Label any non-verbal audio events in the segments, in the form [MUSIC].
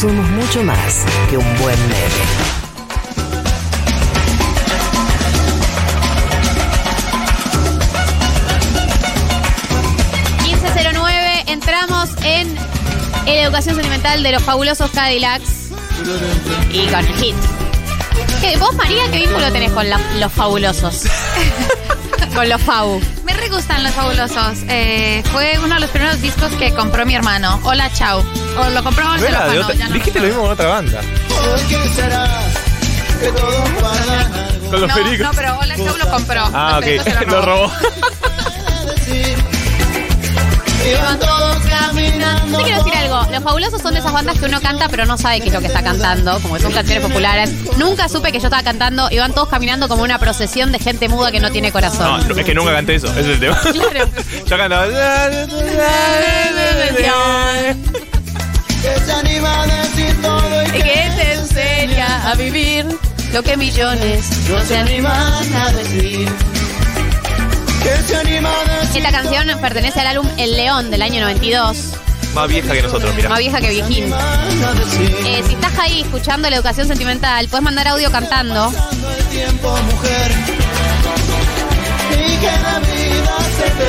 somos mucho más que un buen meme. entramos en la educación sentimental de los fabulosos Cadillacs y con el hit. ¿Qué, ¿Vos, María, qué vínculo tenés con los fabulosos? [LAUGHS] con los Fabu. Me gustan los fabulosos. Eh, fue uno de los primeros discos que compró mi hermano. Hola, chao. O lo compró era de afanó, otra- ya no Dijiste lo mismo con otra banda. Con los No, pericos. no, pero Hola, chao lo compró. Ah, Los pericos se ok. [LAUGHS] Lo robó. [LAUGHS] Iban todos caminando. Te quiero decir algo. Los fabulosos son de esas bandas que uno canta pero no sabe qué es lo que está cantando, como que son canciones populares. Nunca supe que yo estaba cantando. Iban todos caminando como una procesión de gente muda que no tiene corazón. no, es que nunca canté eso. Ese es el tema. [LAUGHS] Claro. Yo cantaba. Y que te enseña a vivir lo que millones no se animan a decir. Esta canción pertenece al álbum El León del año 92, Más vieja que nosotros, mira. más vieja que Viejín. Eh, si estás ahí escuchando la educación sentimental, puedes mandar audio cantando.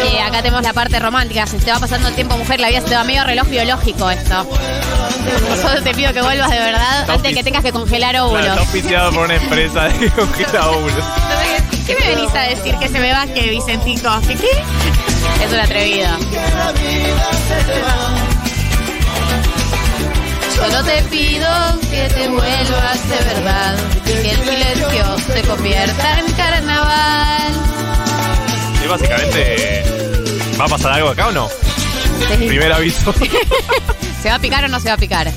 Eh, acá tenemos la parte romántica. Si te va pasando el tiempo, mujer, la vida se te va medio reloj biológico esto. Por eso te pido que vuelvas de verdad antes de que tengas que congelar Claro, óvulos. está oficiado por una empresa de congela óvulos. ¿Qué me venís a decir que se me va que Vicentico? ¿Qué qué? Es un atrevido. Solo te pido que te vuelvas de verdad y que el silencio se convierta en carnaval. Y básicamente. ¿Va a pasar algo acá o no? Primer aviso. [LAUGHS] ¿Se va a picar o no se va a picar?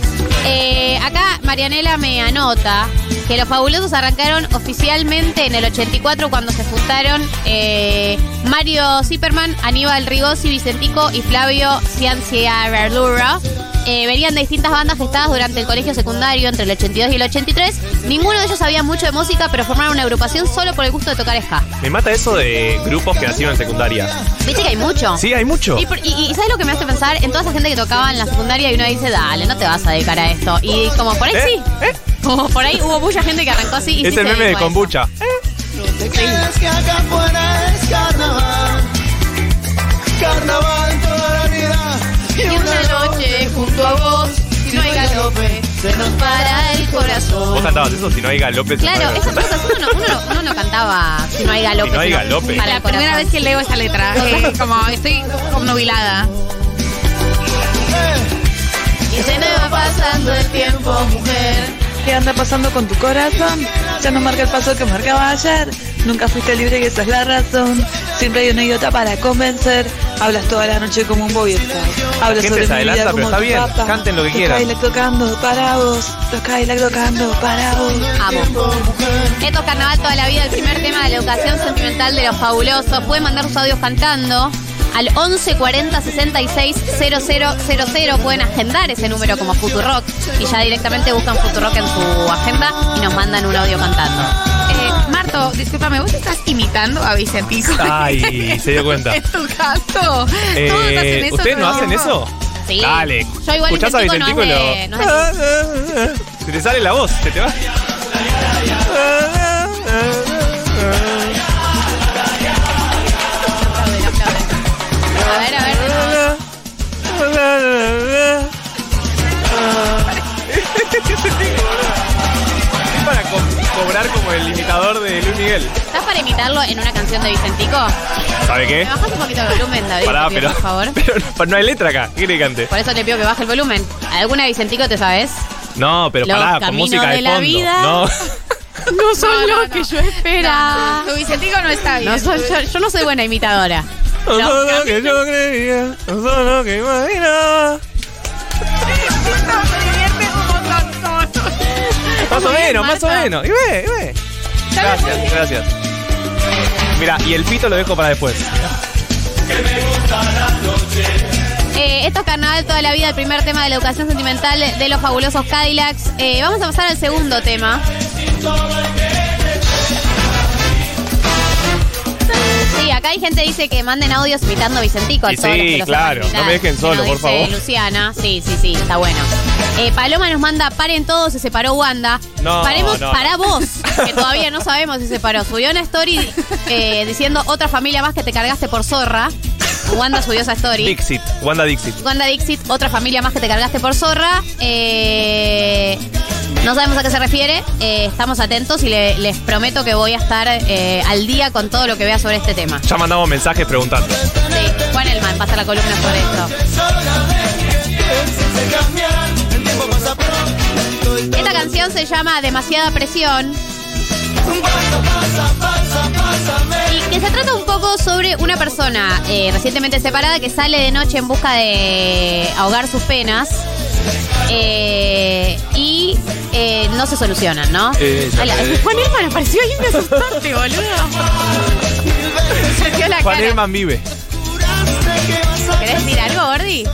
Eh, acá Marianela me anota que los fabulosos arrancaron oficialmente en el 84 cuando se juntaron eh, Mario Zipperman, Aníbal Rigosi, Vicentico y Flavio Cianciaradura. Eh, venían de distintas bandas gestadas durante el colegio secundario entre el 82 y el 83. Ninguno de ellos sabía mucho de música, pero formaron una agrupación solo por el gusto de tocar ska. Me mata eso de grupos que nacieron en secundaria. ¿Viste que hay mucho? Sí, hay mucho. Y, por- y- y ¿sabes lo que me hace pensar? En toda esa gente que tocaba en la secundaria y uno dice, dale, no te vas a dedicar a esto. Y como por ahí ¿Eh? sí. ¿Eh? Como por ahí hubo mucha gente que arrancó así y Es sí el se meme de dedicó a eso. kombucha. Es que acá afuera es carnaval. Carnaval toda la vida. Y una junto a vos, si no hay galope, se nos para el corazón. ¿Vos cantabas eso? Si no hay galope. se Claro, muere. esas cosas uno no, uno no- uno no cantaba si no hay galope. Si no hay sino galope. Para La el primera corazón. vez que leo esa letra, eh, como estoy obnubilada. Y se me va pasando el tiempo, mujer. ¿Qué anda pasando con tu corazón? Ya no marca el paso que marcaba ayer. Nunca fuiste libre y esa es la razón. Siempre hay una idiota para convencer. Hablas toda la noche como un boyeta. Hablas gente sobre mi vida como está tu bien. Canten lo que Los quieran. Cadillac tocando para vos. Los Cadillac tocando para vos. Amo. Esto es Carnaval toda la vida, el primer tema de la educación sentimental de los fabulosos. Pueden mandar sus audios cantando al 11 40 66 000. Pueden agendar ese número como Futurock y ya directamente buscan Futurock en su agenda y nos mandan un audio cantando. Marto, discúlpame, ¿vos estás imitando a Vicentico? Ay, [LAUGHS] se dio cuenta. En tu caso. Eh, Todos hacen eso. ¿Ustedes no hacen eso? Sí. Dale. Yo igual Escuchás a Vicentico no Vicentico y lo. de- no Se te sale la voz, se te va. A ver, a ver. Es [LAUGHS] para co- cobrar como el imitador de Luis Miguel. ¿Estás para imitarlo en una canción de Vicentico? ¿Sabe qué? ¿Me bajas un poquito el volumen, David? Pará, pido, pero, por favor. [LAUGHS] pero no, no hay letra acá. ¿Qué quiere que cante? Por eso te pido que baje el volumen. ¿Alguna de Vicentico te sabes? No, pero Los pará, con música de, de la fondo. vida. No. [LAUGHS] No son No, no, lo no. que yo esperaba. Tu Vicentico no está bien. Soy, yo, yo no soy buena imitadora. No son lo que yo creía, no son lo que imaginaba. [LAUGHS] Más o menos, más o menos. Y ve, y ve. Gracias, gracias. Mira, y el pito lo dejo para después. Eh, esto es Carnaval toda la vida, el primer tema de la educación sentimental de los fabulosos Cadillacs. Eh, vamos a pasar al segundo tema. Sí, acá hay gente que dice que manden audios imitando a Vicentico. Y los sí, que los claro, no me dejen solo, por dice favor. Luciana, sí, sí, sí, está bueno. Eh, Paloma nos manda, paren todos, se separó Wanda. No, Paremos no, para no. vos, que todavía no sabemos si se separó. Subió una story eh, diciendo otra familia más que te cargaste por zorra. Wanda subió esa story. Dixit, Wanda Dixit. Wanda Dixit, otra familia más que te cargaste por zorra. Eh, no sabemos a qué se refiere. eh, estamos atentos y le- les prometo que voy a estar eh, al día con todo lo que vea sobre este tema. Ya mandamos mensajes preguntando. Sí, Juan Elman pasa la columna sobre esto. Esta canción se llama Demasiada Presión. Y que se trata un poco sobre una persona eh, recientemente separada que sale de noche en busca de ahogar sus penas. eh, y eh, no se solucionan, ¿no? Juan Elman apareció ahí me asustaste, boludo. [LAUGHS] La Juan. Elman vive. ¿Querés decir algo, Gordi?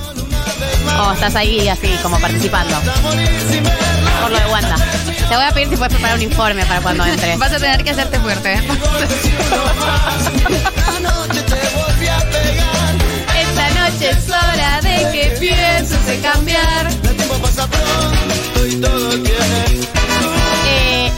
¿O estás ahí así, como participando? Por lo de Wanda. Te voy a pedir si puedes preparar un informe para cuando entres. Vas a tener que hacerte fuerte. Esta noche es hora de que pienses en cambiar. Eh,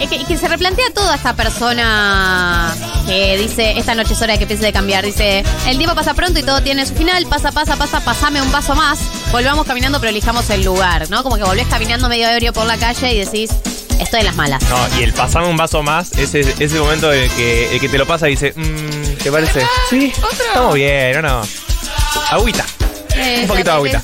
es que, y que se replantea toda esta persona que dice, esta noche es hora de que piense de cambiar. Dice, el tiempo pasa pronto y todo tiene su final, pasa, pasa, pasa, pasame un vaso más, volvamos caminando pero elijamos el lugar, ¿no? Como que volvés caminando medio ebrio por la calle y decís, estoy en las malas. No, y el pasarme un vaso más, ese, ese momento de que el que te lo pasa y dice, mmm, ¿te parece? Sí, estamos bien, ¿o no? Agüita. Un poquito de agüita.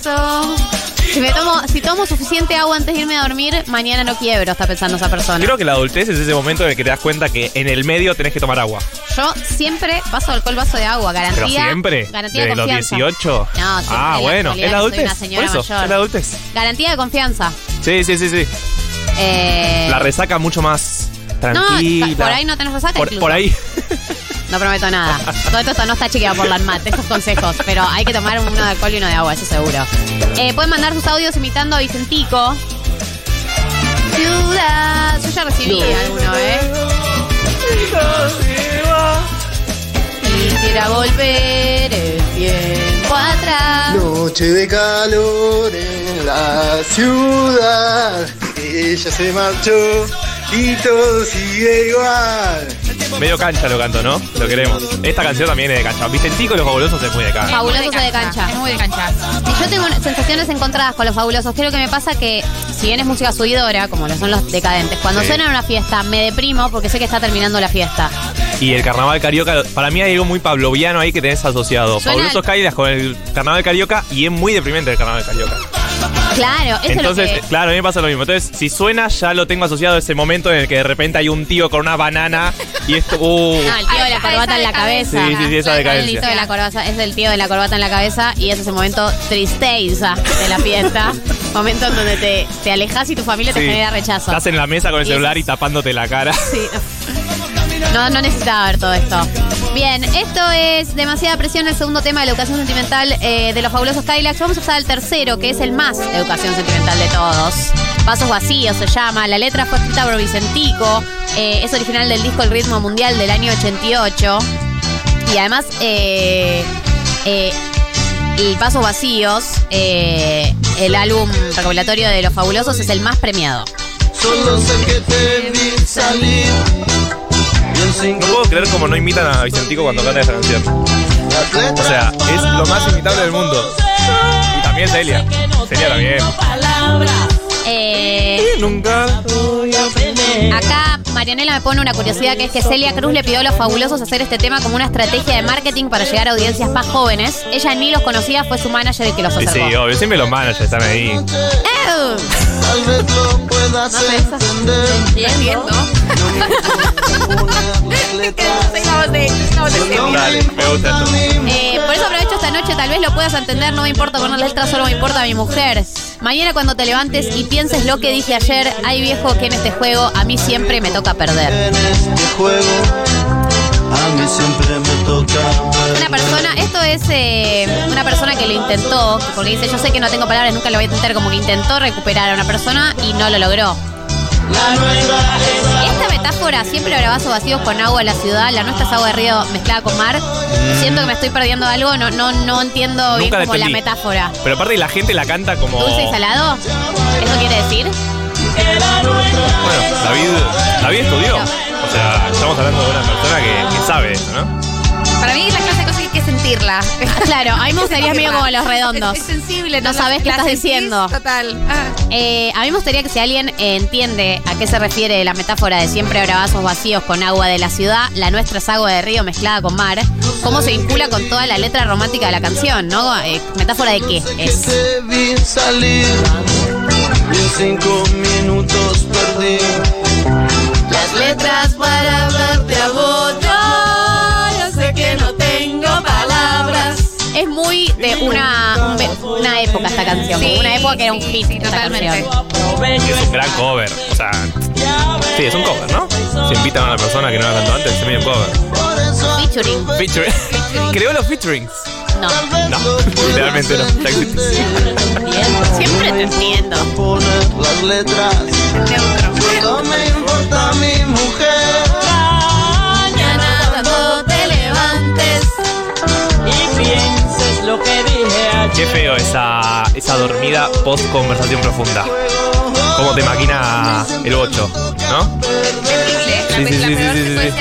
Si, me tomo, si tomo suficiente agua antes de irme a dormir, mañana no quiebro, está pensando esa persona. Creo que la adultez es ese momento en el que te das cuenta que en el medio tenés que tomar agua. Yo siempre paso alcohol vaso de agua, garantía. Pero siempre. Garantía de ¿De los confianza. 18? No, siempre, Ah, bueno. Es la adultez. Por eso, mayor. es la adultez. Garantía de confianza. Sí, sí, sí, sí. Eh, La resaca mucho más no, tranquila. por ahí no tenés resaca Por, incluso. por ahí. [LAUGHS] No prometo nada. Todo esto no está chequeado por la ANMAT, estos consejos. Pero hay que tomar uno de alcohol y uno de agua, eso seguro. Eh, pueden mandar sus audios imitando a Vicentico. Ciudad. Yo ya recibí alguno, ¿eh? Quisiera volver el tiempo atrás. Noche de calor en la ciudad. Ella se marchó y todo sigue igual. Medio cancha lo canto, ¿no? Lo queremos. Esta canción también es de cancha. Vicentico y los fabulosos es muy de cancha. Fabuloso Muy se de cancha. Es muy de cancha. Y yo tengo sensaciones encontradas con los fabulosos. Creo que me pasa que, si bien es música subidora, como lo son los decadentes, cuando Sí. suena en una fiesta me deprimo porque sé que está terminando la fiesta. Y el carnaval carioca, para mí hay algo muy pavloviano ahí que tenés asociado. Suena Fabulosos Kailas con el carnaval carioca y es muy deprimente el carnaval carioca. Claro, eso Entonces, es lo que. claro, a mí me pasa lo mismo. Entonces, si suena, ya lo tengo asociado a ese momento en el que de repente hay un tío con una banana y esto. Uh, No, el tío de la corbata en la cabeza. Sí, sí, sí, esa decadencia. de la corbata- es el tío de la corbata en la cabeza y es ese momento tristeza de la fiesta. [LAUGHS] momento en donde te, te alejas y tu familia te sí. genera rechazo. Estás en la mesa con el Y celular es- y tapándote la cara. Sí. [LAUGHS] No, no necesitaba ver todo esto. Bien, esto es demasiada presión, el segundo tema de la educación sentimental eh, de los fabulosos Kylax. Vamos a pasar al tercero, que es el más educación sentimental de todos. Pasos vacíos se llama. La letra fue escrita por Vicentico. eh, es original del disco El Ritmo Mundial del año 88. Y además, eh, eh, el Pasos Vacíos, eh, el álbum recopilatorio de los fabulosos, es el más premiado. Solo sé que te vi salir. No puedo creer cómo no imitan a Vicentico cuando canta esa canción. O sea, es lo más imitable del mundo. Y también Celia. Celia también. Eh, Nunca. Acá Marianela me pone una curiosidad que es que Celia Cruz le pidió a los fabulosos hacer este tema como una estrategia de marketing para llegar a audiencias más jóvenes. Ella ni los conocía, fue su manager el que los Sí, acercó. sí, obvio. Siempre los managers están ahí. ¡Ew! Tal vez lo puedas No entender. Entiendo. Dale, me gusta esto. Eh, por eso aprovecho esta noche, tal vez lo puedas entender, no me importa poner letras, solo me importa mi mujer. Mañana cuando te levantes y pienses lo que dije ayer, ay viejo que en este juego a mí siempre me toca perder. En este juego, a mí siempre me toca ver. Una persona, esto es eh, una persona que lo intentó, porque dice, yo sé que no tengo palabras, nunca lo voy a intentar, como que intentó recuperar a una persona y no lo logró. Esta metáfora, siempre habrá vasos vacíos con agua en la ciudad, la nuestra es agua de río mezclada con mar. Siento que me estoy perdiendo algo, no, no, no entiendo bien Mm. Nunca como la metáfora. Pero aparte la gente la canta como. ¿Dulce y salado? ¿Eso quiere decir? Bueno, David, David estudió. O sea, estamos hablando de una persona que, que sabe eso, ¿no? Para mí la sentirla. Claro, a mí me gustaría medio como los redondos. Es, es sensible. No La- sabés qué estás diciendo. Total. Ah. Eh, a mí me gustaría que si alguien eh, entiende a qué se refiere la metáfora de siempre habrá vasos vacíos con agua de la ciudad, la nuestra es agua de río mezclada con mar, cómo se vincula con toda la letra romántica de la canción, ¿no? Eh, ¿Metáfora de qué es? En cinco minutos perdí canción, Sí, una época que era un hit sí, totalmente. Es un gran cover. O sea. Sí, es un cover, ¿no? Si invitan a una persona que no la cantó antes, es medio un cover. Featuring. Featuring. Creó los featurings. No. No, [LAUGHS] literalmente no. Siempre te entiendo. Las letras. No me importa mi mujer. Mañana cuando te levantes. y pienses lo que dije ayer. Qué feo esa, esa dormida post conversación profunda. Cómo te maquina el 8, ¿no? Sí, sí, sí, sí.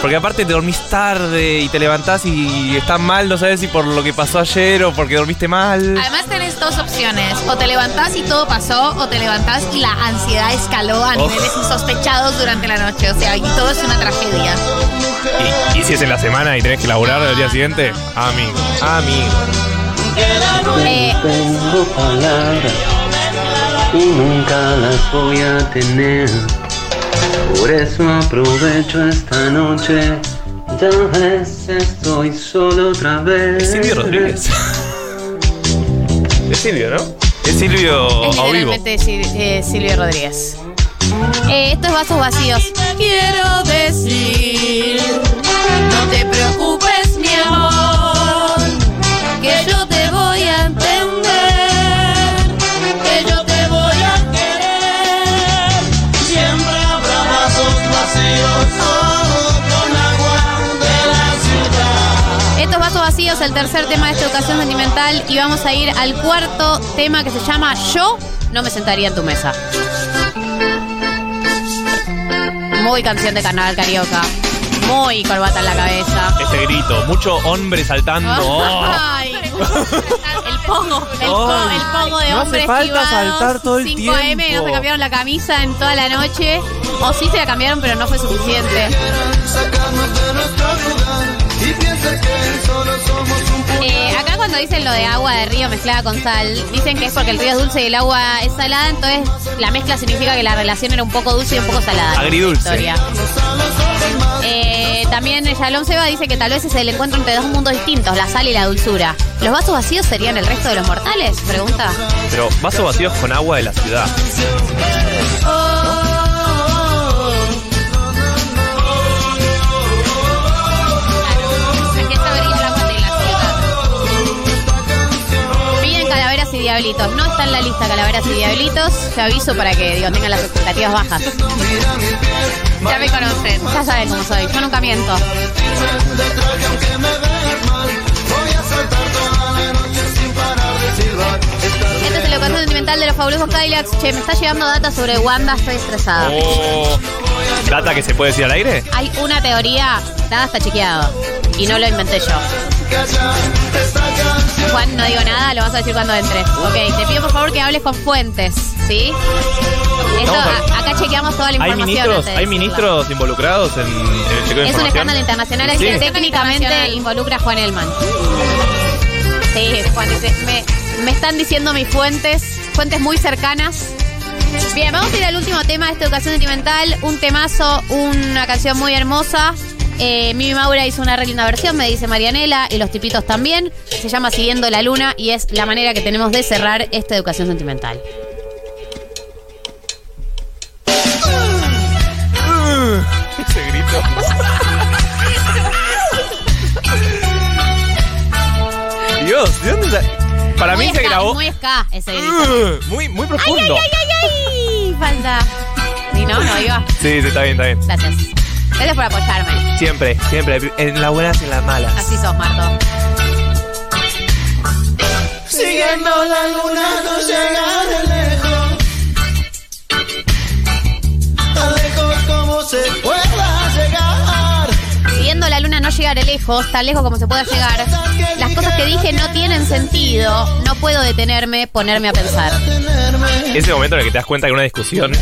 Porque aparte te dormís tarde y te levantás y estás mal, no sabes si por lo que pasó ayer o porque dormiste mal. Además tenés dos opciones. O te levantás y todo pasó, o te levantás y la ansiedad escaló a niveles insospechados durante la noche. O sea, y todo es una tragedia. Y, y si es en la semana y tenés que laburar el día siguiente, amigo, amigo. Eh, Tengo palabras y nunca las voy a tener. Por eso aprovecho esta noche. Ya ves, estoy solo otra vez. Es Silvio Rodríguez. Es Silvio, ¿no? Es Silvio es a vivo. eh, Silvio Rodríguez. Eh, estos vasos vacíos. Quiero decir, no te preocupes, mi amor, Estos vasos vacíos, el tercer tema de esta educación sentimental. Y vamos a ir al cuarto tema que se llama Yo no me sentaría en tu mesa. Muy canción de carnaval carioca. Muy corbata en la cabeza. Este grito, mucho hombre saltando. [LAUGHS] Oh. Ay. El pogo, el, po- el pogo de No hace hombres falta esquivados, saltar todo el 5 AM, no tiempo. se cambiaron la camisa en toda la noche. O sí se la cambiaron, pero no fue suficiente. Eh, acá cuando dicen lo de agua de río mezclada con sal, dicen que es porque el río es dulce y el agua es salada, entonces la mezcla significa que la relación era un poco dulce y un poco salada. Agridulce. Eh, también Shalom Seba dice que tal vez es el encuentro entre dos mundos distintos, la sal y la dulzura. ¿Los vasos vacíos serían el resto de los mortales? Pregunta. Pero vasos vacíos con agua de la ciudad. ¿A diablitos. No está en la lista calaveras y diablitos. Te aviso para que digo, tengan las expectativas bajas. Ya me conocen. Ya saben cómo soy. Yo nunca miento. Este es el ocasión sentimental de los fabulosos Kylax. Che, me está llegando data sobre Wanda. Estoy estresada. Oh. ¿Data que se puede decir al aire? Hay una teoría, nada está chequeado. Y no lo inventé yo. Juan, no digo nada, lo vas a decir cuando entres. Ok, te pido por favor que hables con fuentes, ¿sí? Esto, a- acá chequeamos toda la ¿Hay información. ministros, antes de hay ministros involucrados en, en el chequeo de Es un escándalo internacional Sí. que técnicamente involucra a Juan Elman. Sí, Juan, me, me están diciendo mis fuentes, fuentes muy cercanas. Bien, vamos a ir al último tema de esta educación sentimental. Un temazo, una canción muy hermosa. Eh, Mimi Maura hizo una re linda versión, me dice Marianela, y los tipitos también. Se llama Siguiendo la Luna y es la manera que tenemos de cerrar esta educación sentimental. Ese grito. Dios, ¿de dónde sa- Para muy mí se grabó Muy ska ese grito. Uh, muy, muy ¡Ay, ay, profundo. ay, ay, ay! Falta. ¿Sí, no? ¿No iba? Sí, sí, está bien, está bien. Gracias. Gracias por apoyarme. Siempre, siempre. En las buenas y en las malas. Así sos, Marto. Siguiendo la luna no llega de lejos. Tan lejos como se pueda no llegaré lejos, tan lejos como se pueda llegar. Las cosas que dije no tienen sentido. No puedo detenerme, ponerme a pensar. Ese momento en el que te das cuenta que en una discusión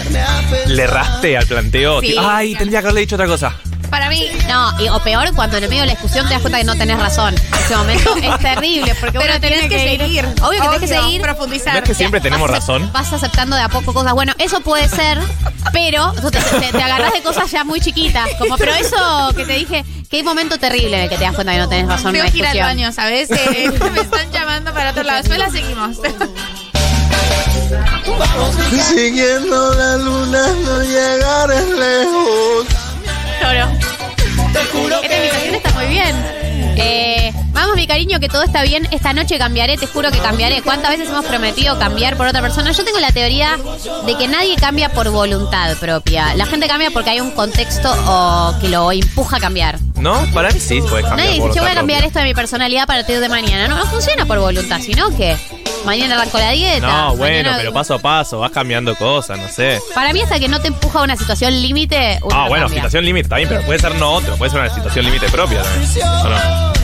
le erraste al planteo. Sí. tipo, Ay, tendría que haberle dicho otra cosa. Para mí, No, y- o peor, cuando en el medio de la discusión te das cuenta que no tenés razón. Ese momento [LAUGHS] es terrible porque pero uno tenés tiene que, ir- seguir. Obvio que tenés que seguir. Profundizar. ¿No es que siempre tenemos Vas razón? Vas aceptando de a poco cosas. Bueno, eso puede ser, pero te, te- te agarrás de cosas ya muy chiquitas. Como, pero eso que te dije, qué momento terrible en el que te das cuenta que no tenés razón en Tengo que ir al baño, ¿sabes? [LAUGHS] Eh, [LAUGHS] me están llamando para otro lado. Después la seguimos. [LAUGHS] Siguiendo la luna no llegaré lejos. Lloro. Te juro Esta invitación está muy bien. Eh, vamos, mi cariño, que todo está bien. Esta noche cambiaré, te juro que cambiaré. ¿Cuántas veces hemos prometido cambiar por otra persona? Yo tengo la teoría de que nadie cambia por voluntad propia. La gente cambia porque hay un contexto o que lo empuja a cambiar. ¿No? Para mí sí puedes cambiar. Nadie dice, yo voy a cambiar propia". esto de mi personalidad a partir de mañana. No, no funciona por voluntad, sino que mañana arranco la dieta. No, bueno, mañana- pero paso a paso, vas cambiando cosas, no sé. Para mí, hasta que no te empuja a una situación límite, Ah, no bueno, cambia. situación límite, está bien, pero puede ser no otro, puede ser una situación límite propia también. ¿O no?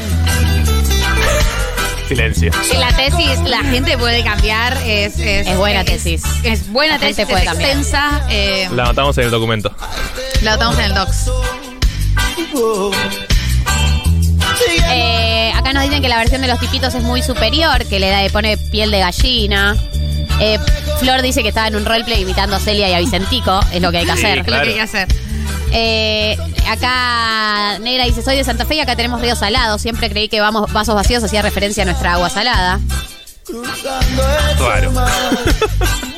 Silencio. En la tesis, la gente puede cambiar. Es, es, Es buena tesis. Es, buena La gente tesis, puede es extensa. eh, La anotamos en el documento. la notamos en el docs. Eh, acá nos dicen que la versión de los tipitos es muy superior, que le da, le pone piel de gallina. Eh, Flor dice que estaba en un roleplay imitando a Celia y a Vicentico, es lo que hay que hacer. Claro. lo que hay que hacer. Eh, acá Negra dice, soy de Santa Fe y acá tenemos río salado. Siempre creí que vamos vasos vacíos hacía referencia a nuestra agua salada. Claro. [LAUGHS]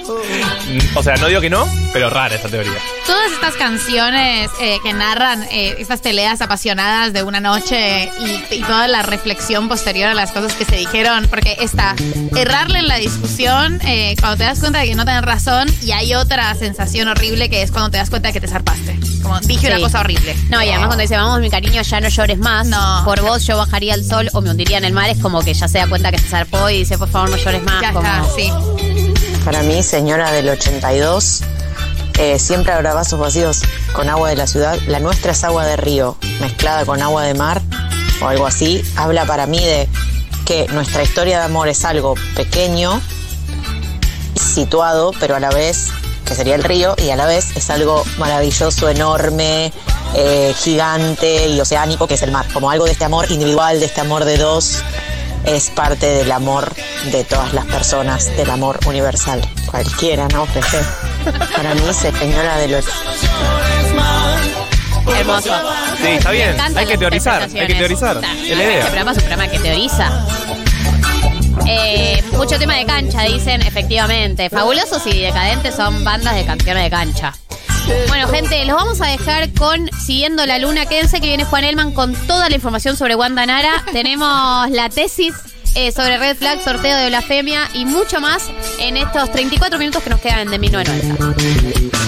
o sea, no digo que no, pero rara esa teoría. Todas estas canciones eh, que narran eh, estas peleas apasionadas de una noche y, y toda la reflexión posterior a las cosas que se dijeron, porque está errarle en la discusión eh, cuando te das cuenta de que no tenés razón y hay otra sensación horrible que es cuando te das cuenta de que te zarpaste. Como dije una cosa horrible. No, y además cuando dice, vamos mi cariño, ya no llores más. No. Por vos yo bajaría al sol o me hundiría en el mar. Es como que ya se da cuenta que se zarpó y dice, por favor no llores más. Ya como- está, sí. Para mí, señora del 82, eh, siempre habrá vasos vacíos con agua de la ciudad. La nuestra es agua de río, mezclada con agua de mar o algo así. Habla para mí de que nuestra historia de amor es algo pequeño, situado, pero a la vez, que sería el río, y a la vez es algo maravilloso, enorme, eh, gigante y oceánico, que es el mar. Como algo de este amor individual, de este amor de dos, es parte del amor de todas las personas, del amor universal. Cualquiera, ¿no? Peje. Para mí, señora de los... Hermoso. Sí, está bien. Hay que teorizar, hay que teorizar. interpretaciones. Es la Este idea. programa es un programa que teoriza. Eh, mucho tema de cancha, dicen, efectivamente. Fabulosos y decadentes son bandas de canciones de cancha. Bueno, gente, los vamos a dejar con Siguiendo la Luna. Quédense que viene Juan Elman con toda la información sobre Wanda Nara. [LAUGHS] Tenemos la tesis eh, sobre Red Flag, sorteo de blasfemia y mucho más en estos 34 minutos que nos quedan de 1990.